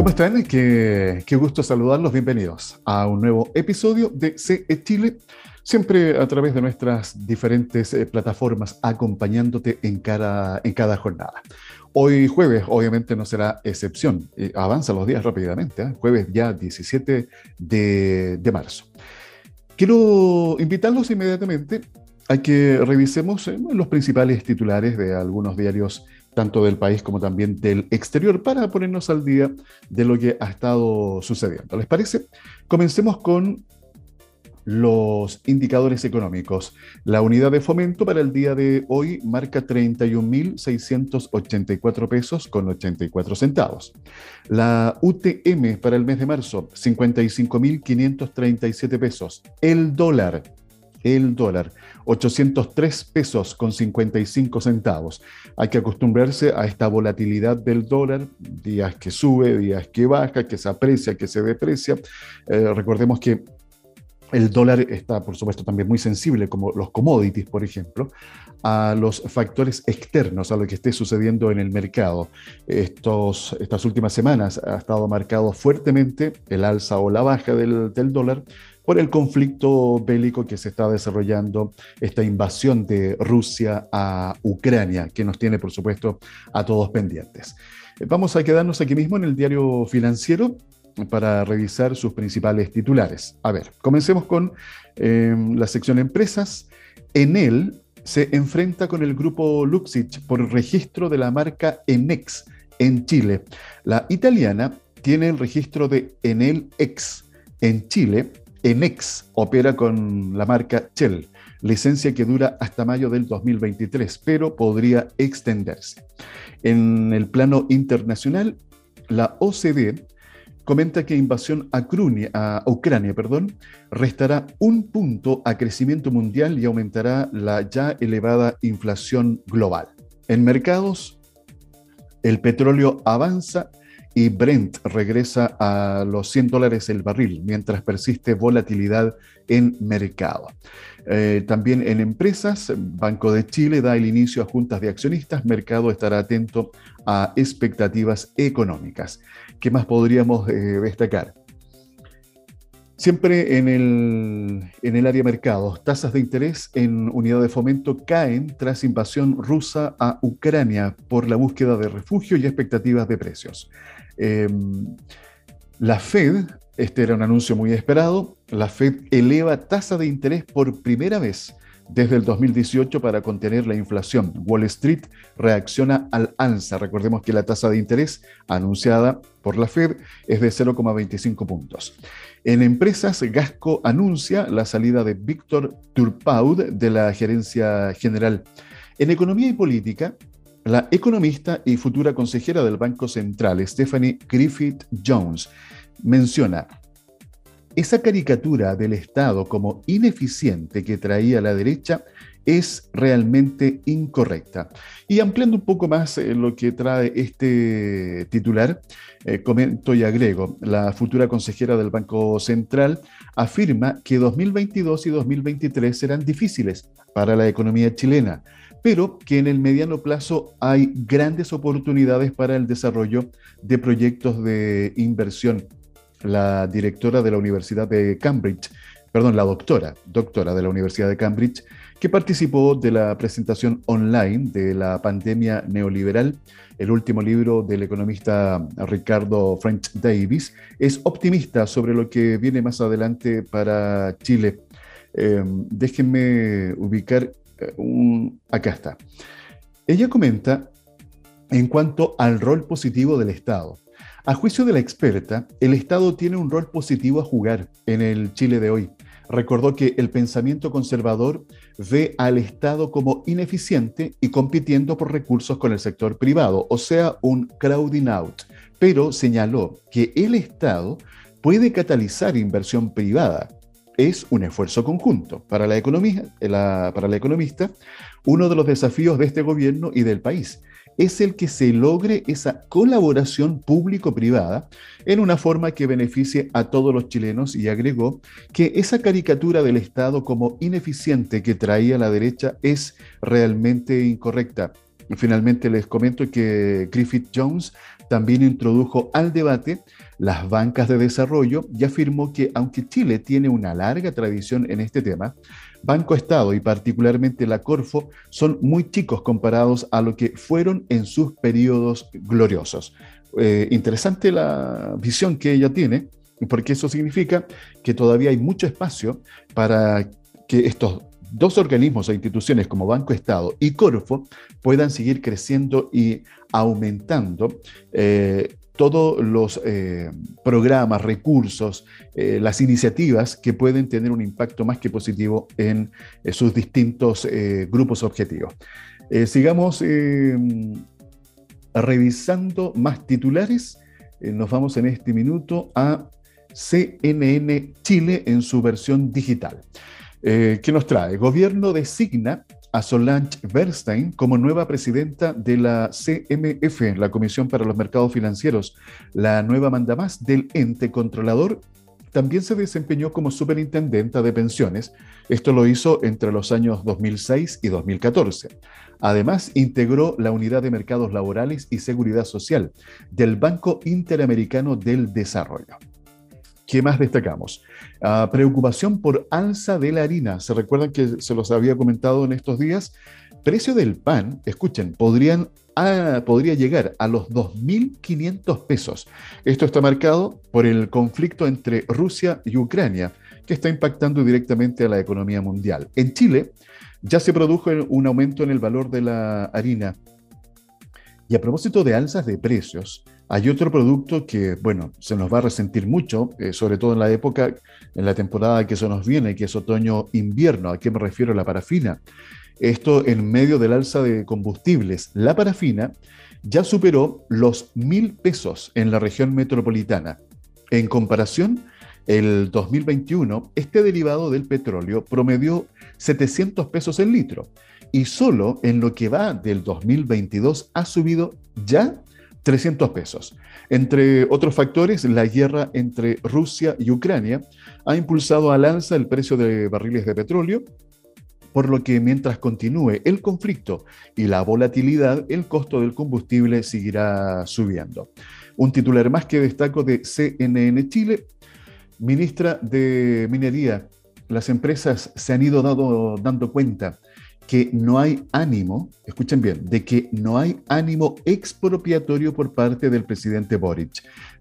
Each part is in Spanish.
¿Cómo están? Qué, qué, gusto saludarlos. Bienvenidos a un nuevo episodio de CE Chile, siempre a través de nuestras diferentes eh, plataformas, acompañándote en cada, en cada jornada. Hoy jueves, obviamente, no será excepción. Eh, avanza los días rápidamente. ¿eh? Jueves ya 17 de, de marzo. Quiero invitarlos inmediatamente a que revisemos eh, los principales titulares de algunos diarios tanto del país como también del exterior, para ponernos al día de lo que ha estado sucediendo. ¿Les parece? Comencemos con los indicadores económicos. La unidad de fomento para el día de hoy marca 31.684 pesos con 84 centavos. La UTM para el mes de marzo, 55.537 pesos. El dólar, el dólar, 803 pesos con 55 centavos. Hay que acostumbrarse a esta volatilidad del dólar, días que sube, días que baja, que se aprecia, que se deprecia. Eh, recordemos que el dólar está, por supuesto, también muy sensible, como los commodities, por ejemplo, a los factores externos, a lo que esté sucediendo en el mercado. Estos, estas últimas semanas ha estado marcado fuertemente el alza o la baja del, del dólar por el conflicto bélico que se está desarrollando, esta invasión de Rusia a Ucrania, que nos tiene, por supuesto, a todos pendientes. Vamos a quedarnos aquí mismo en el diario financiero para revisar sus principales titulares. A ver, comencemos con eh, la sección empresas. En él se enfrenta con el grupo Luxich por registro de la marca Enex en Chile. La italiana tiene el registro de Enel X en Chile. Enex opera con la marca Shell, licencia que dura hasta mayo del 2023, pero podría extenderse. En el plano internacional, la OCDE comenta que invasión a, Ucrania perdón, restará un punto a crecimiento mundial y aumentará la ya elevada inflación global. En mercados, el petróleo avanza y Brent regresa a los 100 dólares el barril, mientras persiste volatilidad en mercado. Eh, también en empresas, Banco de Chile da el inicio a juntas de accionistas, mercado estará atento a expectativas económicas. ¿Qué más podríamos eh, destacar? Siempre en el, en el área mercados, tasas de interés en unidad de fomento caen tras invasión rusa a Ucrania por la búsqueda de refugio y expectativas de precios. Em, la Fed, este era un anuncio muy esperado, la Fed eleva tasa de interés por primera vez desde el 2018 para contener la inflación. Wall Street reacciona al alza. Recordemos que la tasa de interés anunciada por la Fed es de 0,25 puntos. En empresas, Gasco anuncia la salida de Víctor Turpaud de la gerencia general. En economía y política, la economista y futura consejera del Banco Central, Stephanie Griffith Jones, menciona esa caricatura del Estado como ineficiente que traía la derecha es realmente incorrecta. Y ampliando un poco más eh, lo que trae este titular, eh, comento y agrego, la futura consejera del Banco Central afirma que 2022 y 2023 serán difíciles para la economía chilena, pero que en el mediano plazo hay grandes oportunidades para el desarrollo de proyectos de inversión la directora de la Universidad de Cambridge, perdón, la doctora, doctora de la Universidad de Cambridge, que participó de la presentación online de la pandemia neoliberal. El último libro del economista Ricardo French Davis es optimista sobre lo que viene más adelante para Chile. Em, déjenme ubicar un... Acá está. Ella comenta en cuanto al rol positivo del Estado. A juicio de la experta, el Estado tiene un rol positivo a jugar en el Chile de hoy. Recordó que el pensamiento conservador ve al Estado como ineficiente y compitiendo por recursos con el sector privado, o sea, un crowding out, pero señaló que el Estado puede catalizar inversión privada. Es un esfuerzo conjunto. Para la, economía, para la economista, uno de los desafíos de este gobierno y del país es el que se logre esa colaboración público-privada en una forma que beneficie a todos los chilenos y agregó que esa caricatura del Estado como ineficiente que traía la derecha es realmente incorrecta. finalmente les comento que Griffith Jones también introdujo al debate las bancas de desarrollo y afirmó que aunque Chile tiene una larga tradición en este tema, Banco Estado y particularmente la Corfo son muy chicos comparados a lo que fueron en sus periodos gloriosos. Eh, interesante la visión que ella tiene, porque eso significa que todavía hay mucho espacio para que estos dos organismos o instituciones como Banco Estado y Corfo puedan seguir creciendo y aumentando eh, todos los eh, programas, recursos, eh, las iniciativas que pueden tener un impacto más que positivo en sus distintos grupos objetivos. sigamos revisando más titulares. nos vamos en este minuto a CNN Chile en su versión digital. Eh, ¿Qué nos trae? Gobierno designa a Solange Bernstein como nueva presidenta de la CMF, la Comisión para los Mercados Financieros. La nueva mandamás del ente controlador también se desempeñó como superintendenta de pensiones. Esto lo hizo entre los años 2006 y 2014. Además, integró la Unidad de Mercados Laborales y Seguridad Social del Banco Interamericano del Desarrollo. ¿Qué más destacamos? Ah, preocupación por alza de la harina. ¿Se recuerdan que se los había comentado en estos días? Precio del pan, escuchen, podrían, ah, podría llegar a los 2.500 pesos. Esto está marcado por el conflicto entre Rusia y Ucrania, que está impactando directamente a la economía mundial. En Chile ya se produjo un aumento en el valor de la harina. Y a propósito de alzas de precios, hay otro producto que, bueno, se nos va a resentir mucho, eh, sobre todo en la época, en la temporada que se nos viene, que es otoño-invierno. ¿A qué me refiero? La parafina. Esto en medio del alza de combustibles. La parafina ya superó los mil pesos en la región metropolitana. En comparación, el 2021, este derivado del petróleo promedió 700 pesos el litro y solo en lo que va del 2022 ha subido ya 300 pesos. Entre otros factores, la guerra entre Rusia y Ucrania ha impulsado al alza el precio de barriles de petróleo, por lo que mientras continúe el conflicto y la volatilidad, el costo del combustible seguirá subiendo. Un titular más que destaco de CNN Chile, ministra de Minería, las empresas se han ido dando cuenta que no hay ánimo, escuchen bien, de que no hay ánimo expropiatorio por parte del presidente Boric.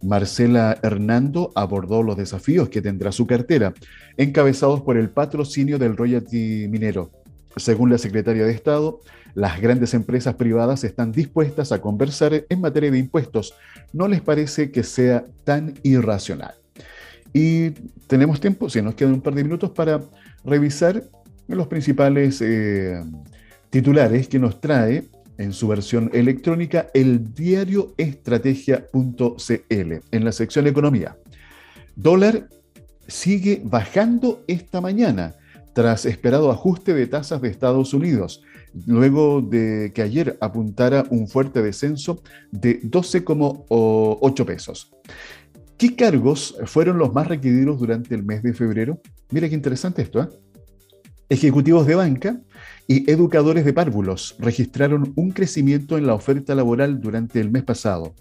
Marcela Hernando abordó los desafíos que tendrá su cartera, encabezados por el patrocinio del royalty minero. Según la secretaria de Estado, las grandes empresas privadas están dispuestas a conversar en materia de impuestos. No les parece que sea tan irracional. Y tenemos tiempo, si nos quedan un par de minutos para revisar los principales eh, titulares que nos trae en su versión electrónica el diario estrategia.cl en la sección economía. Dólar sigue bajando esta mañana tras esperado ajuste de tasas de Estados Unidos, luego de que ayer apuntara un fuerte descenso de 12,8 pesos. ¿Qué cargos fueron los más requeridos durante el mes de febrero? Mira qué interesante esto, ¿eh? Ejecutivos de banca y educadores de párvulos registraron un crecimiento en la oferta laboral durante el mes pasado.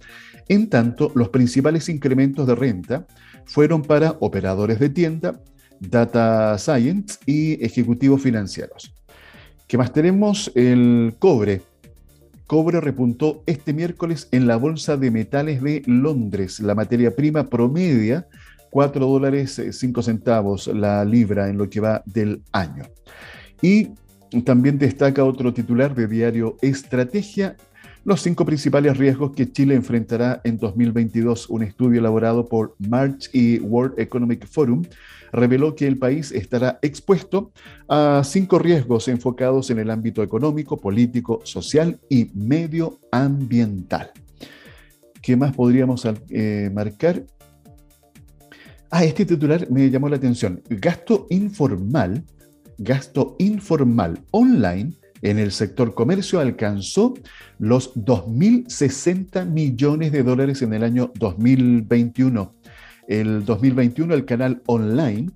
En tanto, los principales incrementos de renta fueron para operadores de tienda, data science y ejecutivos financieros. ¿Qué más tenemos? El cobre. Cobre repuntó este miércoles en la Bolsa de Metales de Londres. La materia prima promedia 4 dólares 5 centavos la libra en lo que va del año. Y también destaca otro titular de diario Estrategia, los cinco principales riesgos que Chile enfrentará en 2022. Un estudio elaborado por March y World Economic Forum reveló que el país estará expuesto a cinco riesgos enfocados en el ámbito económico, político, social y medioambiental. ¿Qué más podríamos eh, marcar? Ah, este titular me llamó la atención. Gasto informal gasto informal online en el sector comercio alcanzó los 2.060 millones de dólares en el año 2021. El 2021 el canal online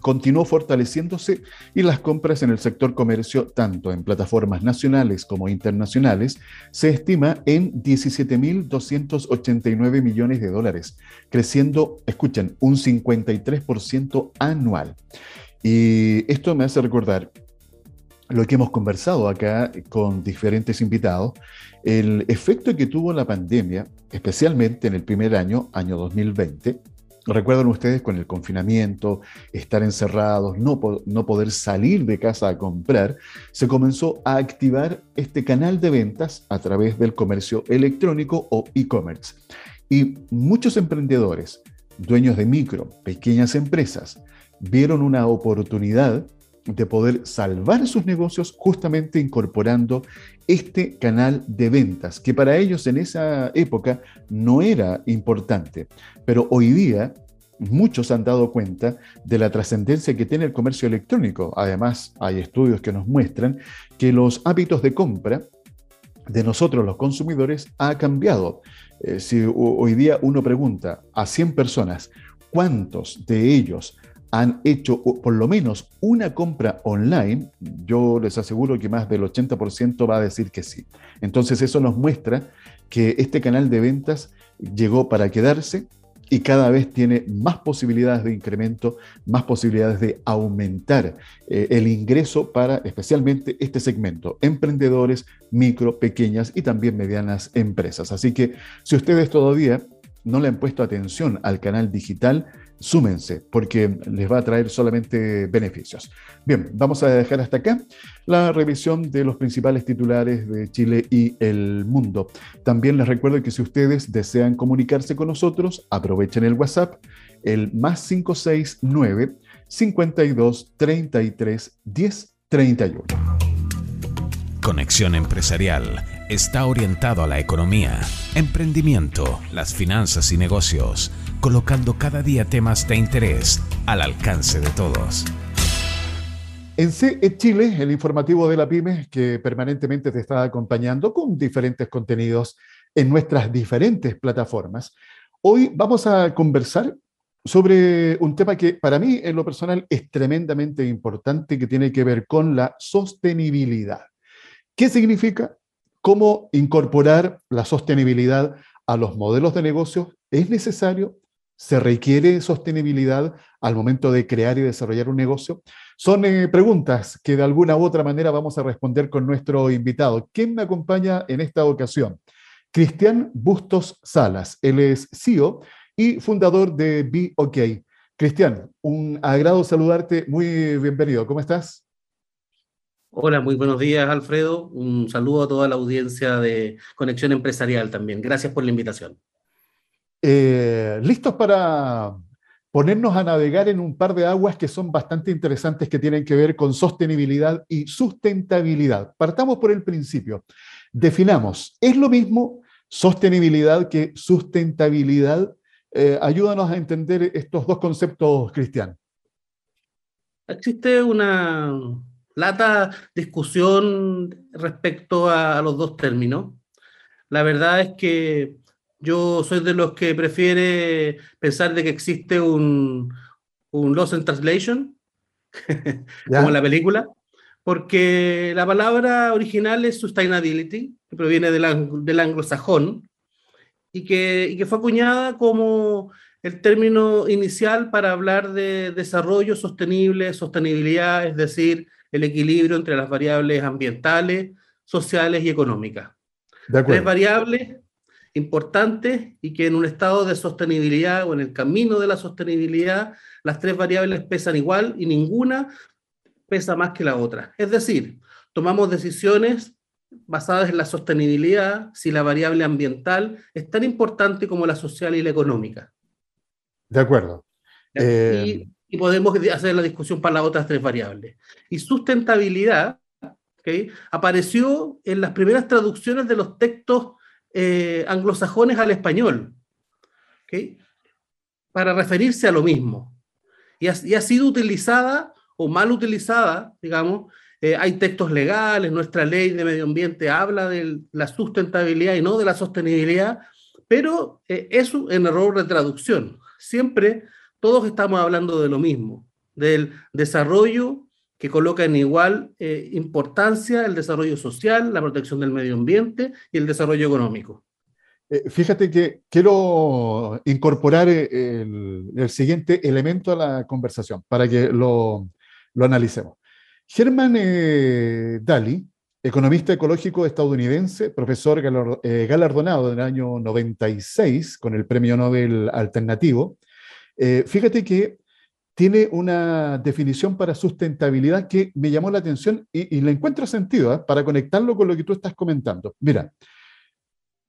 continuó fortaleciéndose y las compras en el sector comercio, tanto en plataformas nacionales como internacionales, se estima en 17.289 millones de dólares, creciendo, escuchen, un 53% anual. Y esto me hace recordar lo que hemos conversado acá con diferentes invitados, el efecto que tuvo la pandemia, especialmente en el primer año, año 2020, Recuerdan ustedes con el confinamiento, estar encerrados, no, no, poder salir de casa a comprar, se comenzó a activar este canal de ventas a través del comercio electrónico o e-commerce. Y muchos emprendedores, dueños de micro, pequeñas empresas, vieron una oportunidad de poder salvar sus negocios justamente incorporando este canal de ventas, que para ellos en esa época no era importante, pero hoy día muchos han dado cuenta de la trascendencia que tiene el comercio electrónico. Además, hay estudios que nos muestran que los hábitos de compra de nosotros los consumidores ha cambiado. Eh, si hoy día uno pregunta a 100 personas cuántos de ellos han hecho por lo menos una compra online, yo les aseguro que más del 80% va a decir que sí. Entonces eso nos muestra que este canal de ventas llegó para quedarse y cada vez tiene más posibilidades de incremento, más posibilidades de aumentar eh, el ingreso para especialmente este segmento, emprendedores, micro, pequeñas y también medianas empresas. Así que si ustedes todavía no le han puesto atención al canal digital, súmense, porque les va a traer solamente beneficios. Bien, vamos a dejar hasta acá la revisión de los principales titulares de Chile y el mundo. También les recuerdo que si ustedes desean comunicarse con nosotros, aprovechen el WhatsApp, el más 569 52 33 10 31. Conexión Empresarial está orientado a la economía, emprendimiento, las finanzas y negocios colocando cada día temas de interés al alcance de todos. En CE Chile, el informativo de la PyME que permanentemente te está acompañando con diferentes contenidos en nuestras diferentes plataformas. Hoy vamos a conversar sobre un tema que para mí en lo personal es tremendamente importante que tiene que ver con la sostenibilidad. ¿Qué significa? ¿Cómo incorporar la sostenibilidad a los modelos de negocios es necesario? ¿Se requiere sostenibilidad al momento de crear y desarrollar un negocio? Son eh, preguntas que de alguna u otra manera vamos a responder con nuestro invitado. ¿Quién me acompaña en esta ocasión? Cristian Bustos Salas. Él es CEO y fundador de Be OK. Cristian, un agrado saludarte. Muy bienvenido. ¿Cómo estás? Hola, muy buenos días, Alfredo. Un saludo a toda la audiencia de Conexión Empresarial también. Gracias por la invitación. Eh, listos para ponernos a navegar en un par de aguas que son bastante interesantes que tienen que ver con sostenibilidad y sustentabilidad. Partamos por el principio. Definamos, ¿es lo mismo sostenibilidad que sustentabilidad? Eh, ayúdanos a entender estos dos conceptos, Cristian. Existe una lata discusión respecto a los dos términos. La verdad es que yo soy de los que prefiere pensar de que existe un, un loss in translation, como en la película, porque la palabra original es sustainability, que proviene del, del anglosajón, y que, y que fue acuñada como el término inicial para hablar de desarrollo sostenible, sostenibilidad, es decir, el equilibrio entre las variables ambientales, sociales y económicas. De Tres variables importante y que en un estado de sostenibilidad o en el camino de la sostenibilidad, las tres variables pesan igual y ninguna pesa más que la otra. Es decir, tomamos decisiones basadas en la sostenibilidad si la variable ambiental es tan importante como la social y la económica. De acuerdo. Eh, y, podemos hacer la discusión para las otras tres variables. Y sustentabilidad ¿okay? apareció en las primeras traducciones de los textos eh, anglosajones al español, para referirse a lo mismo. Y ha, sido utilizada o mal utilizada, digamos. Eh, hay textos legales, nuestra ley de medio ambiente habla de la sustentabilidad y no de la sostenibilidad, pero eh, es un error de traducción. Siempre todos estamos hablando de lo mismo. del desarrollo que coloca en igual eh, importancia el desarrollo social, la protección del medio ambiente y el desarrollo económico. Eh, fíjate que quiero incorporar eh, el, siguiente elemento a la conversación para que lo, lo analicemos. Germán Daly, economista ecológico estadounidense, profesor galardonado en el año 96 con el Premio Nobel Alternativo, fíjate que tiene una definición para sustentabilidad que me llamó la atención y, le encuentro sentido ¿eh? para conectarlo con lo que tú estás comentando. Mira,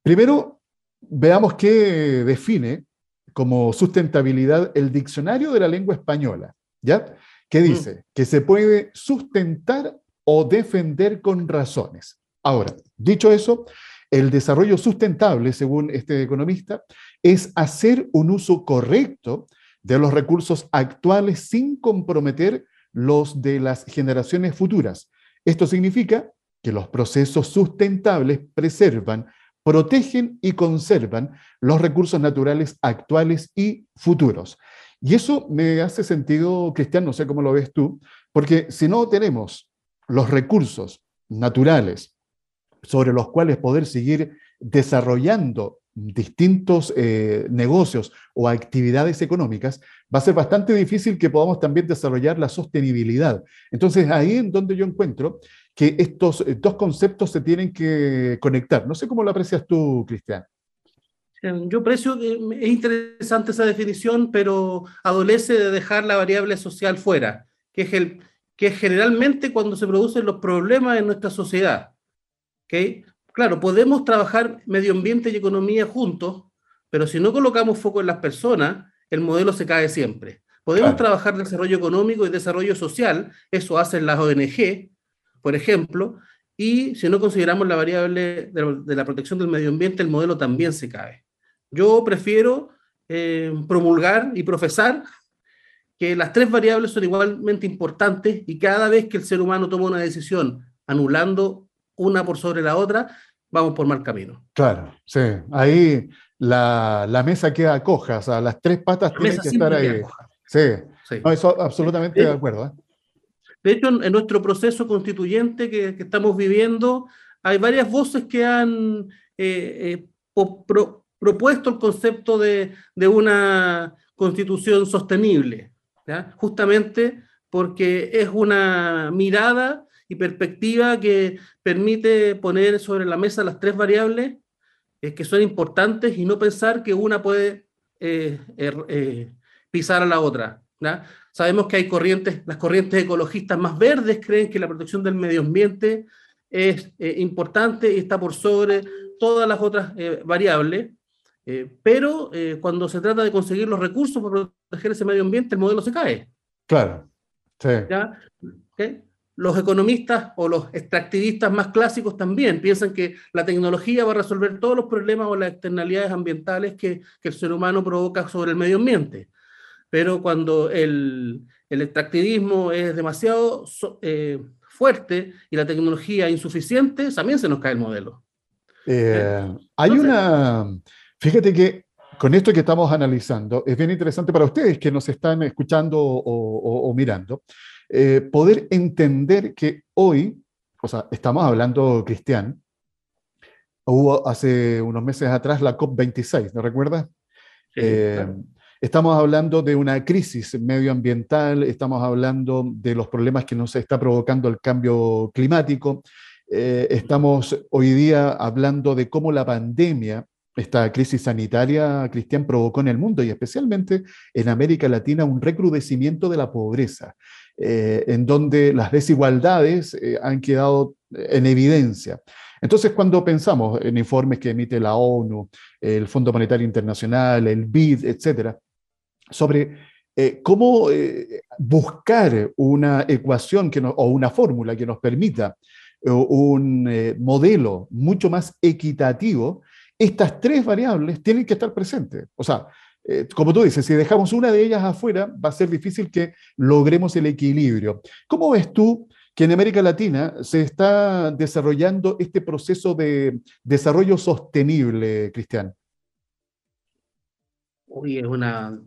primero veamos qué define como sustentabilidad el diccionario de la lengua española, ¿ya? Que mm. dice que se puede sustentar o defender con razones. Ahora, dicho eso, el desarrollo sustentable, según este economista, es hacer un uso correcto de los recursos actuales sin comprometer los de las generaciones futuras. Esto significa que los procesos sustentables preservan, protegen y conservan los recursos naturales actuales y futuros. Y eso me hace sentido, Cristian, no sé cómo lo ves tú, porque si no tenemos los recursos naturales sobre los cuales poder seguir desarrollando distintos eh, negocios o actividades económicas, va a ser bastante difícil que podamos también desarrollar la sostenibilidad. Entonces, ahí en donde yo encuentro que estos eh, dos conceptos se tienen que conectar. No sé cómo lo aprecias tú, Cristian. Yo aprecio, es interesante esa definición, pero adolece de dejar la variable social fuera, que es, el, que es generalmente cuando se producen los problemas en nuestra sociedad. ¿okay? Claro, podemos trabajar medio ambiente y economía juntos, pero si no colocamos foco en las personas, el modelo se cae siempre. Podemos trabajar desarrollo económico y desarrollo social, eso hacen las ONG, por ejemplo, y si no consideramos la variable de la protección del medio ambiente, el modelo también se cae. Yo prefiero eh, promulgar y profesar que las tres variables son igualmente importantes y cada vez que el ser humano toma una decisión anulando una por sobre la otra, vamos por mal camino. Claro, sí. Ahí la, mesa queda coja, o sea, las tres patas tienen que estar ahí. Sí, eso absolutamente de, acuerdo. ¿eh? De hecho, en, nuestro proceso constituyente que, estamos viviendo, hay varias voces que han eh, eh, propuesto el concepto de, una constitución sostenible, justamente porque es una mirada y perspectiva que permite poner sobre la mesa las tres variables eh, que son importantes y no pensar que una puede eh, er, eh, pisar a la otra. Sabemos que hay corrientes, las corrientes ecologistas más verdes creen que la protección del medio ambiente es importante y está por sobre todas las otras variables, pero cuando se trata de conseguir los recursos para proteger ese medio ambiente, el modelo se cae. Claro. Sí. ¿Ya? Los economistas o los extractivistas más clásicos también piensan que la tecnología va a resolver todos los problemas o las externalidades ambientales que, el ser humano provoca sobre el medio ambiente. Pero cuando el, extractivismo es demasiado eh, fuerte y la tecnología insuficiente, también se nos cae el modelo. Eh, hay una, fíjate que con esto que estamos analizando, es bien interesante para ustedes que nos están escuchando o mirando. Eh, poder entender que hoy, o sea, estamos hablando, Cristian, hubo hace unos meses atrás la COP26, ¿no recuerdas? Eh, estamos hablando de una crisis medioambiental, estamos hablando de los problemas que nos está provocando el cambio climático, eh, estamos hoy día hablando de cómo la pandemia esta crisis sanitaria, Cristian, provocó en el mundo y especialmente en América Latina un recrudecimiento de la pobreza. Eh, en donde las desigualdades eh, han quedado en evidencia. Entonces, cuando pensamos en informes que emite la ONU, el Fondo Monetario Internacional, el BID, etcétera, sobre eh, cómo buscar una ecuación que o una fórmula que nos permita un modelo mucho más equitativo, estas tres variables tienen que estar presentes. O sea, eh, como tú dices, si dejamos una de ellas afuera, va a ser difícil que logremos el equilibrio. ¿Cómo ves tú que en América Latina se está desarrollando este proceso de desarrollo sostenible, Cristian? Uy, es una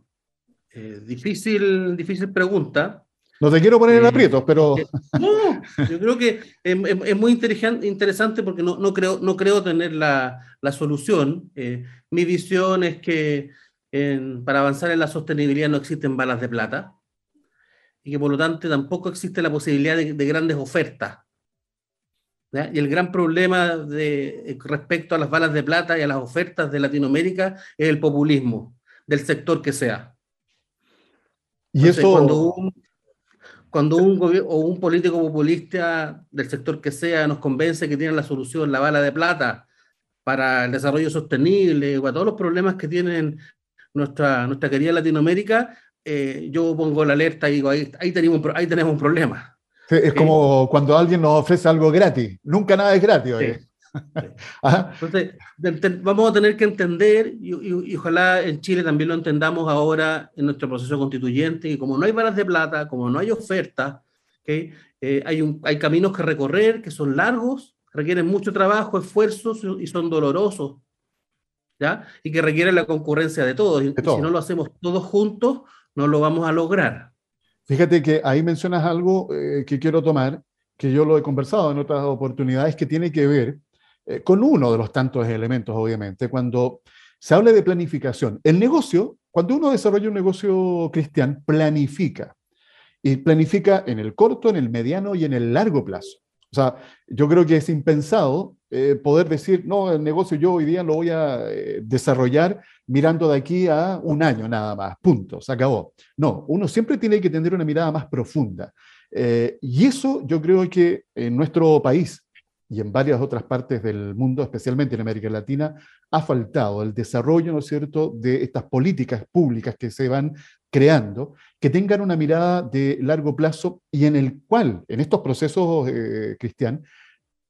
eh, difícil, difícil pregunta. No te quiero poner en eh, aprietos, pero... No, yo creo que es, muy interesante porque no, no, creo, no creo tener la, la solución. Eh, mi visión es que para avanzar en la sostenibilidad no existen balas de plata y que por lo tanto tampoco existe la posibilidad de, grandes ofertas. Y el gran problema de, respecto a las balas de plata y a las ofertas de Latinoamérica es el populismo, del sector que sea. Y eso... Cuando un, cuando un, o un político populista del sector que sea nos convence que tiene la solución, la bala de plata, para el desarrollo sostenible, o a todos los problemas que tienen nuestra, nuestra querida Latinoamérica, eh, yo pongo la alerta y digo, ahí, ahí, tenemos, ahí tenemos un problema. es como cuando alguien nos ofrece algo gratis. Nunca nada es gratis. Entonces, vamos a tener que entender, y, ojalá en Chile también lo entendamos ahora en nuestro proceso constituyente, y como no hay balas de plata, como no hay oferta, ¿okay? Eh, hay, un, hay caminos que recorrer que son largos, requieren mucho trabajo, esfuerzos y son dolorosos, ¿ya? Y que requieren la concurrencia de todos. Y, si no lo hacemos todos juntos, no lo vamos a lograr. Fíjate que ahí mencionas algo eh, que quiero tomar, que yo lo he conversado en otras oportunidades, que tiene que ver eh, con uno de los tantos elementos, obviamente, cuando se habla de planificación. El negocio, cuando uno desarrolla un negocio cristiano, planifica. Y planifica en el corto, en el mediano y en el largo plazo. O sea, yo creo que es impensado eh, poder decir, no, el negocio yo hoy día lo voy a eh, desarrollar mirando de aquí a un año nada más, punto, se acabó. No, uno siempre tiene que tener una mirada más profunda. Eh, y eso yo creo que en nuestro país y en varias otras partes del mundo, especialmente en América Latina, ha faltado el desarrollo, ¿no es cierto?, de estas políticas públicas que se van creando, que tengan una mirada de largo plazo y en el cual, en estos procesos, eh, Cristian,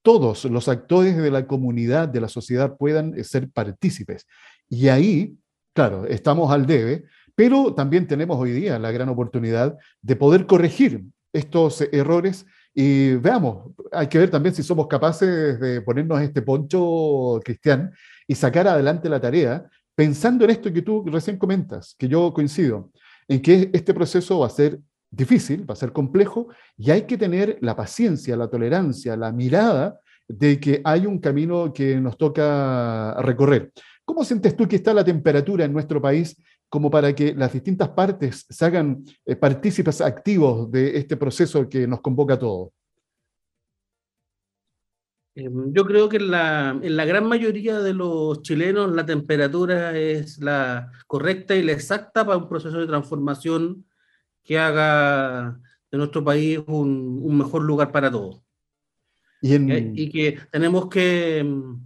todos los actores de la comunidad, de la sociedad, puedan eh, ser partícipes. Y ahí, claro, estamos al debe, pero también tenemos hoy día la gran oportunidad de poder corregir estos errores y veamos, hay que ver también si somos capaces de ponernos este poncho, Cristian, y sacar adelante la tarea, pensando en esto que tú recién comentas, que yo coincido en que este proceso va a ser difícil, va a ser complejo, y hay que tener la paciencia, la tolerancia, la mirada de que hay un camino que nos toca recorrer. ¿Cómo sientes tú que está la temperatura en nuestro país como para que las distintas partes se hagan eh, partícipes activos de este proceso que nos convoca a todos? Em, yo creo que en la, en la, gran mayoría de los chilenos la temperatura es la correcta y la exacta para un proceso de transformación que haga de nuestro país un, un mejor lugar para todos. Y, y, que tenemos que em,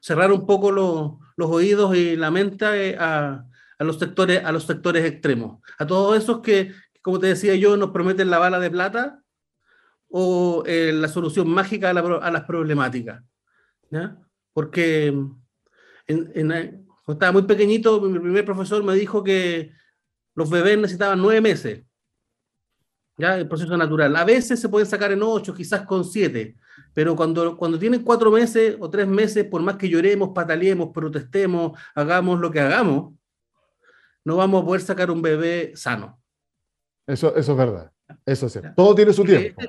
cerrar un poco los, los oídos y la mente a, a, los sectores, a los sectores extremos, a todos esos que, como te decía yo, nos prometen la bala de plata o eh, la solución mágica a, las problemáticas. Porque en, cuando estaba muy pequeñito, mi primer profesor me dijo que los bebés necesitaban nueve meses. ¿ya? El proceso natural. A veces se pueden sacar en ocho, quizás con siete, pero cuando, cuando tienen cuatro meses o tres meses, por más que lloremos, pataleemos, protestemos, hagamos lo que hagamos, no vamos a poder sacar un bebé sano. Eso, eso es verdad. Eso sí. Todo tiene su tiempo.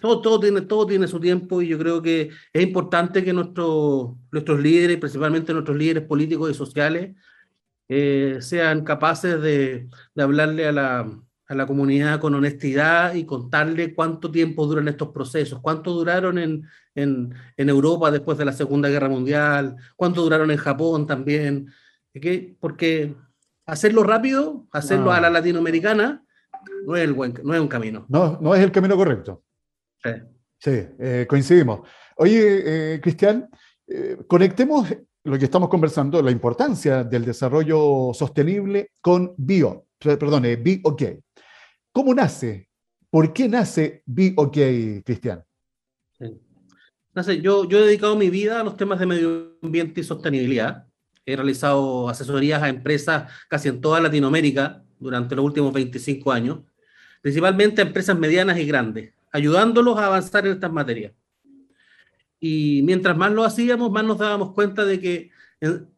Todo, todo, tiene, todo tiene su tiempo y yo creo que es importante que nuestros nuestros líderes, principalmente nuestros líderes políticos y sociales, eh, sean capaces de, de hablarle a la, a la, comunidad con honestidad y contarle cuánto tiempo duran estos procesos, cuánto duraron en, en, en Europa después de la Segunda Guerra Mundial, cuánto duraron en Japón también, porque hacerlo rápido, hacerlo a la latinoamericana, no es, el buen, no es un camino. No, no es el camino correcto. Sí, eh, coincidimos. Oye, eh, Cristian, eh, conectemos lo que estamos conversando, la importancia del desarrollo sostenible con Bio, perdón, BioK. ¿Cómo nace? ¿Por qué nace BioK, Cristian? yo, yo he dedicado mi vida a los temas de medio ambiente y sostenibilidad. He realizado asesorías a empresas casi en toda Latinoamérica durante los últimos 25 años, principalmente a empresas medianas y grandes ayudándolos a avanzar en estas materias. Y mientras más lo hacíamos, más nos dábamos cuenta de que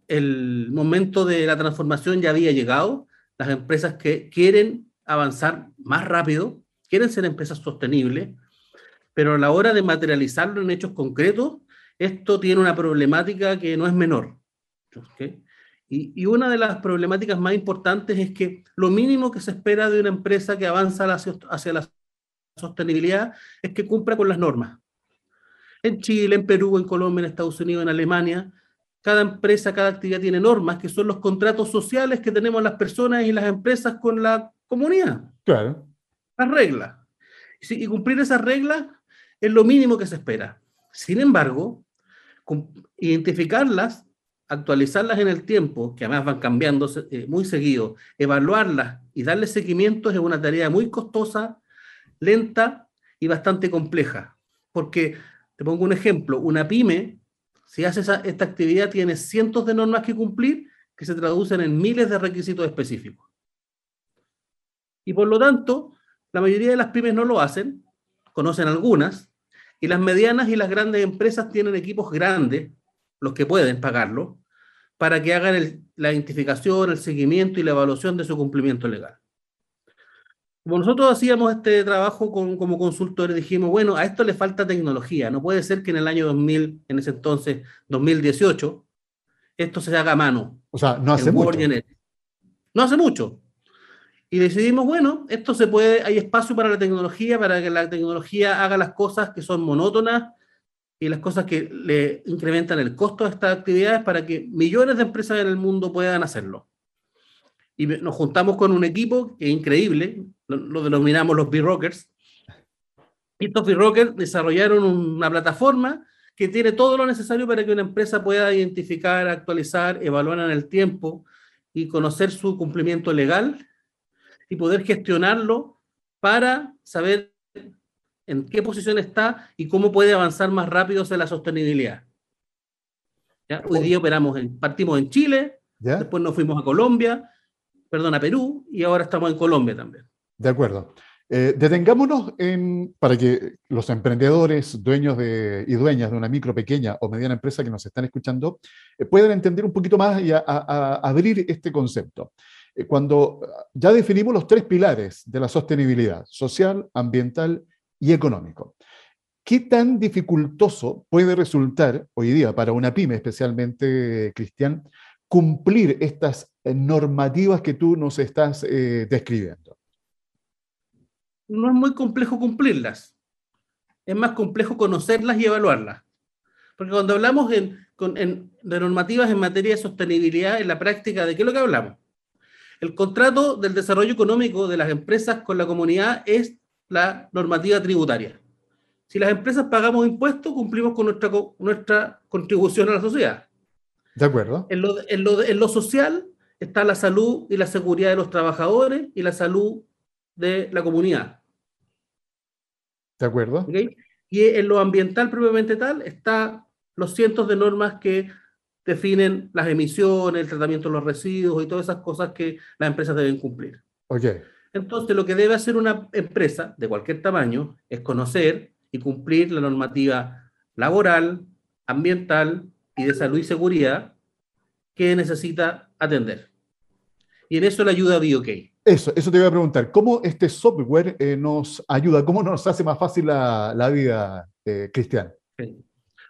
el momento de la transformación ya había llegado. Las empresas que quieren avanzar más rápido, quieren ser empresas sostenibles, pero a la hora de materializarlo en hechos concretos, esto tiene una problemática que no es menor. Y, una de las problemáticas más importantes es que lo mínimo que se espera de una empresa que avanza hacia la sostenibilidad es que cumpla con las normas. En Chile, en Perú, en Colombia, en Estados Unidos, en Alemania, cada empresa, cada actividad tiene normas que son los contratos sociales que tenemos las personas y las empresas con la comunidad. Claro. Las reglas. Y cumplir esas reglas es lo mínimo que se espera. Sin embargo, identificarlas, actualizarlas en el tiempo, que además van cambiando eh, muy seguido, evaluarlas y darle seguimiento es una tarea muy costosa, lenta y bastante compleja. Porque, te pongo un ejemplo, una pyme, si hace esta actividad, tiene cientos de normas que cumplir que se traducen en miles de requisitos específicos. Y por lo tanto, la mayoría de las pymes no lo hacen, conocen algunas, y las medianas y las grandes empresas tienen equipos grandes, los que pueden pagarlo, para que hagan la identificación, el seguimiento y la evaluación de su cumplimiento legal. Como nosotros hacíamos este trabajo como consultores, dijimos, bueno, a esto le falta tecnología. No puede ser que en el año 2000, en ese entonces, 2018, esto se haga a mano. O sea, no hace mucho. No hace mucho. Y decidimos, bueno, esto se puede, hay espacio para la tecnología, para que la tecnología haga las cosas que son monótonas y las cosas que le incrementan el costo de estas actividades para que millones de empresas en el mundo puedan hacerlo. Y nos juntamos con un equipo que increíble, lo, denominamos los B-Rockers. Estos B-Rockers desarrollaron una plataforma que tiene todo lo necesario para que una empresa pueda identificar, actualizar, evaluar en el tiempo y conocer su cumplimiento legal y poder gestionarlo para saber en qué posición está y cómo puede avanzar más rápido hacia la sostenibilidad. Hoy día operamos en, partimos en Chile, después nos fuimos a Colombia, perdón, a Perú y ahora estamos en Colombia también. De acuerdo. Eh, detengámonos en, para que los emprendedores, dueños de, y dueñas de una micro, pequeña o mediana empresa que nos están escuchando eh, puedan entender un poquito más y a abrir este concepto. Eh, cuando ya definimos los tres pilares de la sostenibilidad, social, ambiental y económico. ¿Qué tan dificultoso puede resultar hoy día para una pyme, especialmente Cristian, cumplir estas eh, normativas que tú nos estás eh, describiendo? No es muy complejo cumplirlas. Es más complejo conocerlas y evaluarlas. Porque cuando hablamos de normativas en materia de sostenibilidad, en la práctica, ¿de qué es lo que hablamos? El contrato del desarrollo económico de las empresas con la comunidad es la normativa tributaria. Si las empresas pagamos impuestos, cumplimos con nuestra, nuestra contribución a la sociedad. De acuerdo. En lo, en, lo, social está la salud y la seguridad de los trabajadores y la salud de la comunidad. De acuerdo. Y en lo ambiental propiamente tal está los cientos de normas que definen las emisiones, el tratamiento de los residuos y todas esas cosas que las empresas deben cumplir. Okay. Entonces, lo que debe hacer una empresa de cualquier tamaño es conocer y cumplir la normativa laboral, ambiental y de salud y seguridad que necesita atender. Y en eso le ayuda BioK. Eso, eso te iba a preguntar. ¿Cómo este software eh, nos ayuda? ¿Cómo nos hace más fácil la, vida, eh, Cristian?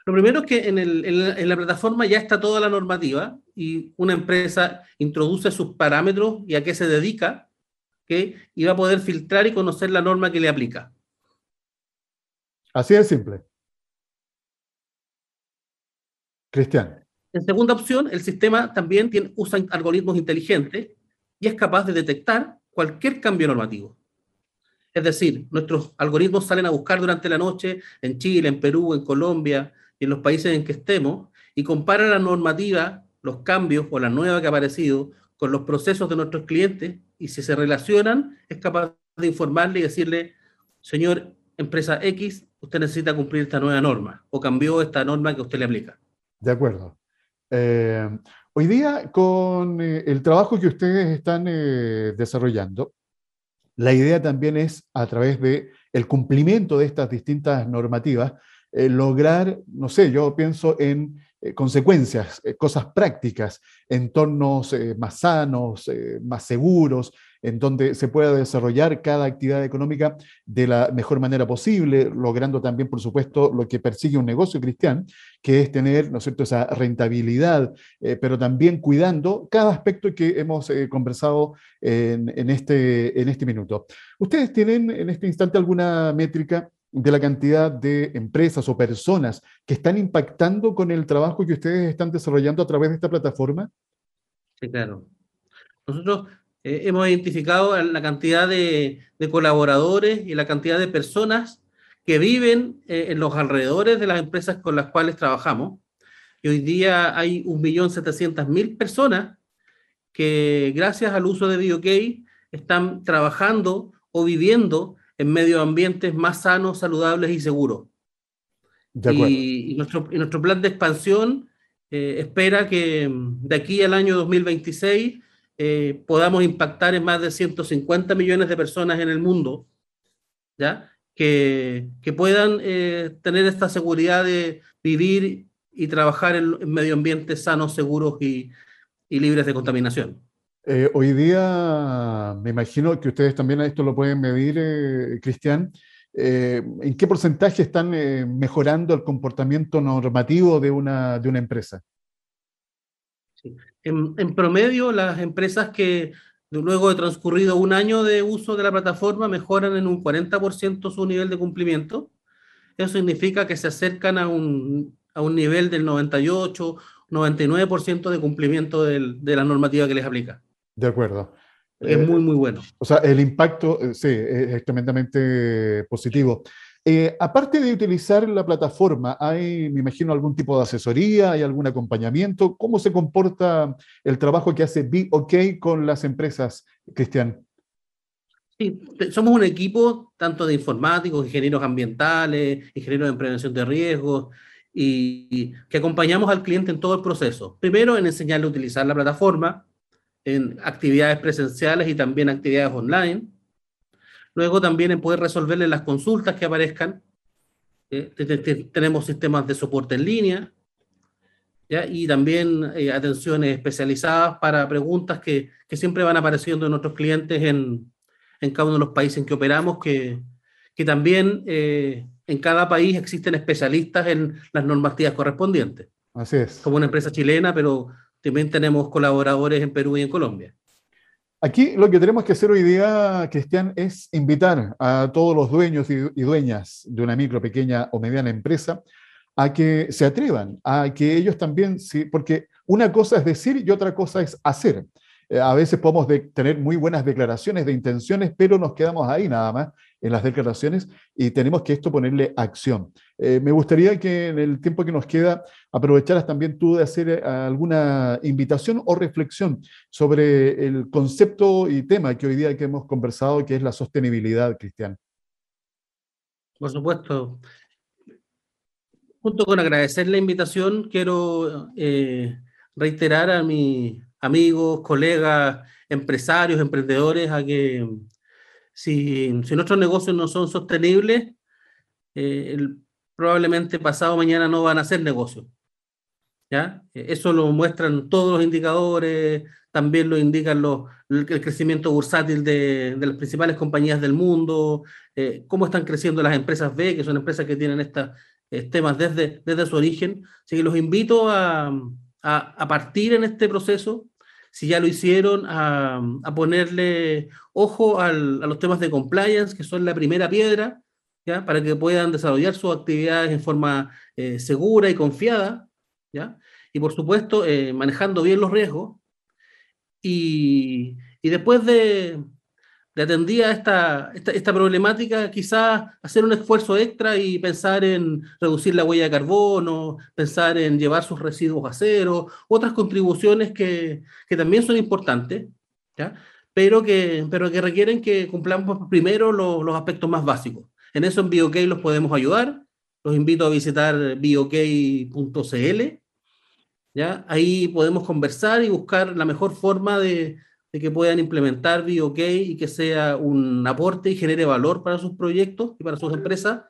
Lo primero es que en, la, plataforma ya está toda la normativa y una empresa introduce sus parámetros y a qué se dedica, que y va a poder filtrar y conocer la norma que le aplica. Así de simple. Cristian. En segunda opción, el sistema también tiene, usa algoritmos inteligentes y es capaz de detectar cualquier cambio normativo. Es decir, nuestros algoritmos salen a buscar durante la noche en Chile, en Perú, en Colombia, en los países en que estemos y compara la normativa, los cambios o la nueva que ha aparecido con los procesos de nuestros clientes y si se relacionan, es capaz de informarle y decirle, señor empresa X, usted necesita cumplir esta nueva norma o cambió esta norma que usted le aplica. De acuerdo. Eh, hoy día, con eh, el trabajo que ustedes están eh, desarrollando, la idea también es, a través de cumplimiento de estas distintas normativas, eh, lograr, no sé, yo pienso en consecuencias, cosas prácticas, entornos más sanos, más seguros, en donde se pueda desarrollar cada actividad económica de la mejor manera posible, logrando también, por supuesto, lo que persigue un negocio cristiano, que es tener, ¿no es cierto?, esa rentabilidad, eh, pero también cuidando cada aspecto que hemos eh, conversado en, este, en este minuto. ¿Ustedes tienen en este instante alguna métrica? De la cantidad de empresas o personas que están impactando con el trabajo que ustedes están desarrollando a través de esta plataforma? Claro. Nosotros eh, hemos identificado la cantidad de, colaboradores y la cantidad de personas que viven eh, en los alrededores de las empresas con las cuales trabajamos. Y hoy día hay 1.700.000 personas que gracias al uso de BioK están trabajando o viviendo en medio ambientes más sanos, saludables y seguros. Y, nuestro, nuestro, plan de expansión eh, espera que mm, de aquí al año 2026 eh, podamos impactar en más de 150 millones de personas en el mundo, ¿ya? Que, que puedan eh, tener esta seguridad de vivir y trabajar en, medio ambiente sanos, seguros y, y libres de contaminación. Eh, hoy día me imagino que ustedes también a esto lo pueden medir, Cristian. ¿En qué porcentaje están mejorando el comportamiento normativo de una, de una empresa? En, promedio, las empresas que luego de transcurrido un año de uso de la plataforma mejoran en un 40% su nivel de cumplimiento. Eso significa que se acercan a un, a un nivel del 98, 99% de cumplimiento de la normativa que les aplica. De acuerdo. Es muy, muy bueno. O sea, el impacto, eh, sí, es tremendamente positivo. Eh, aparte de utilizar la plataforma, ¿hay, me imagino, algún tipo de asesoría? ¿Hay algún acompañamiento? ¿Cómo se comporta el trabajo que hace BeOK con las empresas, Cristian? Sí, somos un equipo tanto de informáticos, ingenieros ambientales, ingenieros en prevención de riesgos, y que acompañamos al cliente en todo el proceso. Primero, en enseñarle a utilizar la plataforma en actividades presenciales y también actividades online Luego también en poder resolverle las consultas que aparezcan. Eh, tenemos sistemas de soporte en línea ¿ya? y también eh, atenciones especializadas para preguntas que, que, siempre van apareciendo en nuestros clientes en, en, cada uno de los países en que operamos, que, que también eh, en cada país existen especialistas en las normativas correspondientes. Así es. Como una empresa chilena, pero también tenemos colaboradores en Perú y en Colombia. Aquí lo que tenemos que hacer hoy día, Cristian, es invitar a todos los dueños y dueñas de una micro, pequeña o mediana empresa a que se atrevan, a que ellos también, porque una cosa es decir y otra cosa es hacer. Eh, a veces podemos tener muy buenas declaraciones de intenciones, pero nos quedamos ahí nada más en las declaraciones y tenemos que esto ponerle acción. Eh, me gustaría que en el tiempo que nos queda aprovecharas también tú de hacer eh, alguna invitación o reflexión sobre el concepto y tema que hoy día que hemos conversado, que es la sostenibilidad, Cristian. Por supuesto. Junto con agradecer la invitación, quiero reiterar a mi amigos, colegas, empresarios, emprendedores, a que si, si nuestros negocios no son sostenibles, eh, probablemente pasado mañana no van a ser negocios. ¿ya? Eso lo muestran todos los indicadores, también lo indican los, el crecimiento bursátil de, de las principales compañías del mundo, eh, cómo están creciendo las empresas B, que son empresas que tienen estos eh, temas desde, desde su origen. Así que los invito a, a, a partir en este proceso, si ya lo hicieron, a, ponerle ojo a los temas de compliance, que son la primera piedra, ¿ya? para que puedan desarrollar sus actividades en forma eh, segura y confiada, ¿ya? y por supuesto eh, manejando bien los riesgos. Y, y después de, de atendía esta, esta, problemática, quizás hacer un esfuerzo extra y pensar en reducir la huella de carbono, pensar en llevar sus residuos a cero, otras contribuciones que, que también son importantes, ¿ya? Pero, que, pero que requieren que cumplamos primero los, los aspectos más básicos. En eso en BioK los podemos ayudar. Los invito a visitar biok.cl. ¿ya? Ahí podemos conversar y buscar la mejor forma de, de que puedan implementar BioK y que sea un aporte y genere valor para sus proyectos y para sus empresas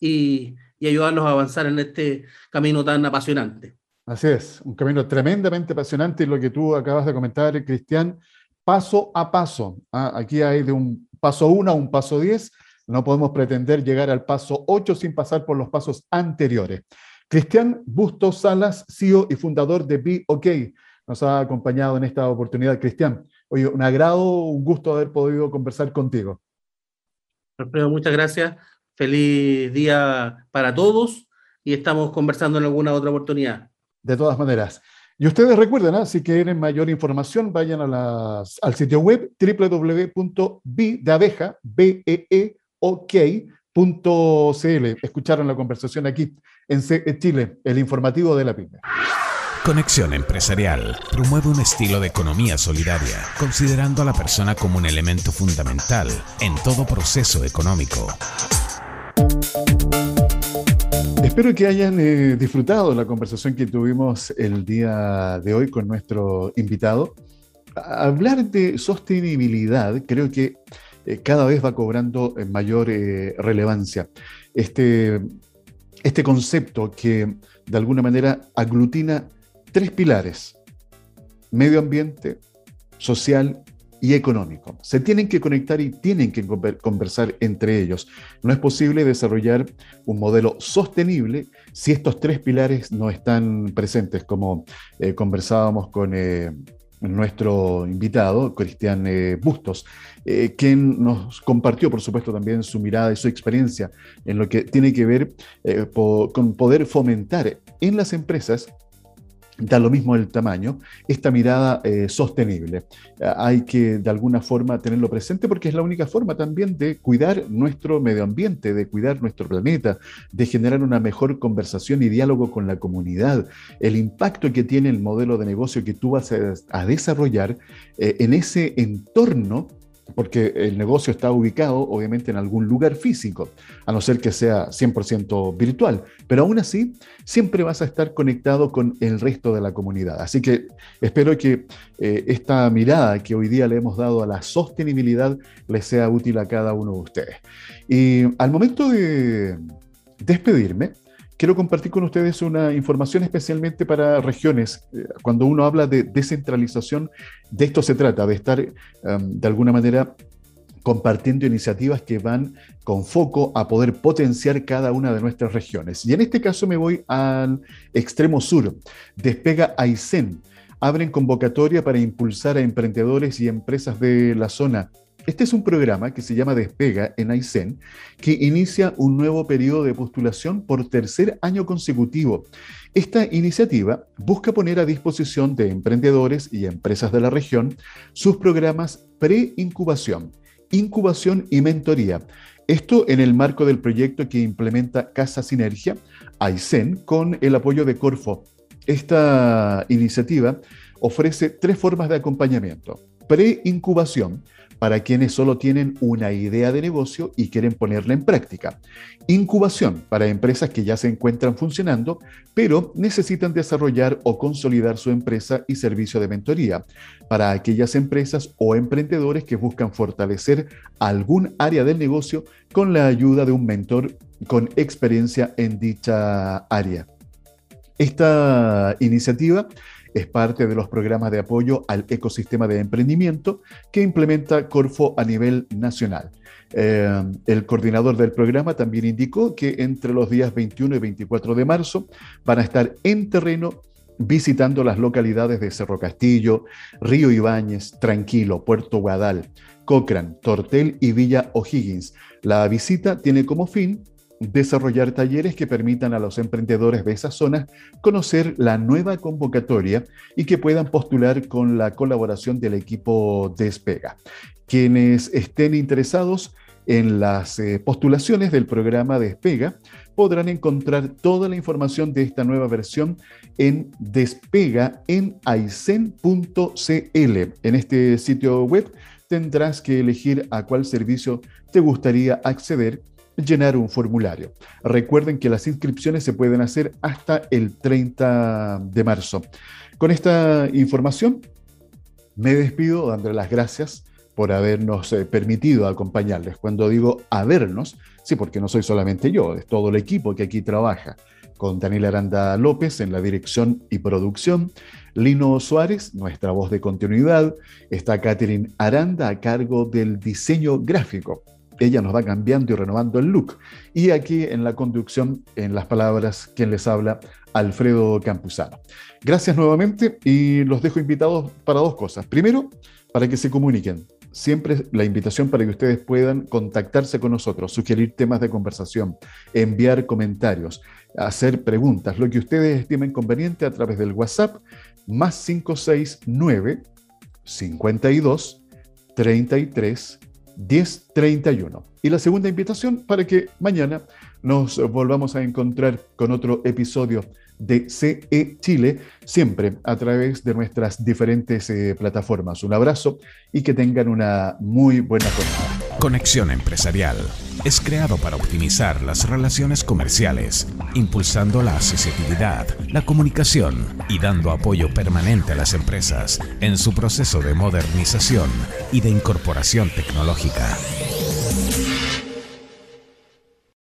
y, y ayudarlos a avanzar en este camino tan apasionante. Así es, un camino tremendamente apasionante y lo que tú acabas de comentar, Cristian, paso a paso. ¿ah? Aquí hay de un paso 1 a un paso 10, no podemos pretender llegar al paso 8 sin pasar por los pasos anteriores. Cristian Bustos Salas, CEO y fundador de Be OK, nos ha acompañado en esta oportunidad. Cristian, oye, un agrado, un gusto haber podido conversar contigo. Alfredo, muchas gracias. Feliz día para todos y estamos conversando en alguna otra oportunidad. De todas maneras. Y ustedes recuerden, ¿ah? si quieren mayor información, vayan a las, al sitio web www.bideabeja.cl. Escucharon la conversación aquí en Chile, el informativo de la pyme. Conexión Empresarial promueve un estilo de economía solidaria, considerando a la persona como un elemento fundamental en todo proceso económico. Espero que hayan eh, disfrutado la conversación que tuvimos el día de hoy con nuestro invitado. Hablar de sostenibilidad creo que eh, cada vez va cobrando eh, mayor relevancia. Este, este concepto que de alguna manera aglutina tres pilares, medio ambiente, social y económico. Se tienen que conectar y tienen que conversar entre ellos. No es posible desarrollar un modelo sostenible si estos tres pilares no están presentes, como eh, conversábamos con eh, nuestro invitado, Cristian eh, Bustos, quien nos compartió, por supuesto, también su mirada y su experiencia en lo que tiene que ver con poder fomentar en las empresas da lo mismo el tamaño, esta mirada eh, sostenible. Eh, hay que de alguna forma tenerlo presente porque es la única forma también de cuidar nuestro medio ambiente, de cuidar nuestro planeta, de generar una mejor conversación y diálogo con la comunidad. El impacto que tiene el modelo de negocio que tú vas a, desarrollar eh, en ese entorno porque el negocio está ubicado obviamente en algún lugar físico, a no ser que sea 100% virtual, pero aún así siempre vas a estar conectado con el resto de la comunidad. Así que espero que eh, esta mirada que hoy día le hemos dado a la sostenibilidad les sea útil a cada uno de ustedes. Y al momento de despedirme, quiero compartir con ustedes una información especialmente para regiones. Eh, cuando uno habla de descentralización, de esto se trata, de estar em, de alguna manera compartiendo iniciativas que van con foco a poder potenciar cada una de nuestras regiones. Y en este caso me voy al extremo sur. Despega Aysén. Abren convocatoria para impulsar a emprendedores y empresas de la zona este es un programa que se llama Despega en Aysén, que inicia un nuevo periodo de postulación por tercer año consecutivo. Esta iniciativa busca poner a disposición de emprendedores y empresas de la región sus programas pre-incubación, incubación y mentoría. Esto en el marco del proyecto que implementa Casa Sinergia, Aysén, con el apoyo de Corfo. Esta iniciativa ofrece tres formas de acompañamiento. Pre-incubación, para quienes solo tienen una idea de negocio y quieren ponerla en práctica. Incubación para empresas que ya se encuentran funcionando, pero necesitan desarrollar o consolidar su empresa y servicio de mentoría. Para aquellas empresas o emprendedores que buscan fortalecer algún área del negocio con la ayuda de un mentor con experiencia en dicha área. Esta iniciativa es parte de los programas de apoyo al ecosistema de emprendimiento que implementa Corfo a nivel nacional. Eh, el coordinador del programa también indicó que entre los días 21 y 24 de marzo van a estar en terreno visitando las localidades de Cerro Castillo, Río Ibáñez, Tranquilo, Puerto Guadal, Cochrane, Tortel y Villa O'Higgins. La visita tiene como fin desarrollar talleres que permitan a los emprendedores de esas zonas conocer la nueva convocatoria y que puedan postular con la colaboración del equipo Despega. Quienes estén interesados en las eh, postulaciones del programa Despega podrán encontrar toda la información de esta nueva versión en despega en. En este sitio web tendrás que elegir a cuál servicio te gustaría acceder llenar un formulario. Recuerden que las inscripciones se pueden hacer hasta el 30 de marzo. Con esta información me despido dando las gracias por habernos eh, permitido acompañarles. Cuando digo habernos, sí, porque no soy solamente yo, es todo el equipo que aquí trabaja. con Daniel Aranda López en la dirección y producción, Lino Suárez, nuestra voz de continuidad, está Catherine Aranda a cargo del diseño gráfico. Ella nos va cambiando y renovando el look. Y aquí en la conducción, en las palabras, quien les habla, Alfredo Campuzano. Gracias nuevamente y los dejo invitados para dos cosas. Primero, para que se comuniquen. Siempre la invitación para que ustedes puedan contactarse con nosotros, sugerir temas de conversación, enviar comentarios, hacer preguntas, lo que ustedes estimen conveniente a través del WhatsApp más 569 52 33 1031. Y la segunda invitación para que mañana nos volvamos a encontrar con otro episodio de CE Chile, siempre a través de nuestras diferentes eh, plataformas. Un abrazo y que tengan una muy buena jornada. Conexión Empresarial es creado para optimizar las relaciones comerciales, impulsando la accesibilidad, la comunicación y dando apoyo permanente a las empresas en su proceso de modernización y de incorporación tecnológica.